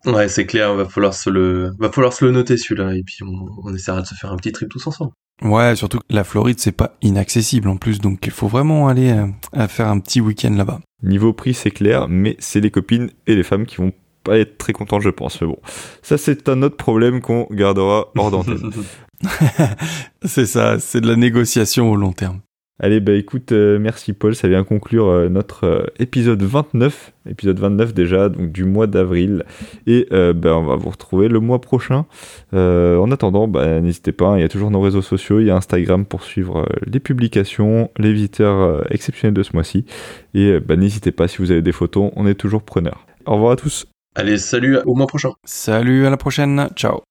Ouais, c'est clair, va falloir se le, va falloir se le noter celui-là, et puis on, on, essaiera de se faire un petit trip tous ensemble. Ouais, surtout que la Floride c'est pas inaccessible en plus, donc il faut vraiment aller à faire un petit week-end là-bas. Niveau prix c'est clair, mais c'est les copines et les femmes qui vont pas être très content, je pense. Mais bon, ça c'est un autre problème qu'on gardera hors d'antenne. c'est ça, c'est de la négociation au long terme. Allez, bah écoute, euh, merci Paul, ça vient conclure euh, notre euh, épisode 29, épisode 29 déjà, donc du mois d'avril. Et bah, on va vous retrouver le mois prochain. en attendant, bah, n'hésitez pas, hein, il y a toujours nos réseaux sociaux, il y a Instagram pour suivre les publications, les visiteurs exceptionnels de ce mois-ci. Et bah, n'hésitez pas, si vous avez des photos, on est toujours preneurs. Au revoir à tous. Allez, salut, au mois prochain. Salut, à la prochaine, ciao.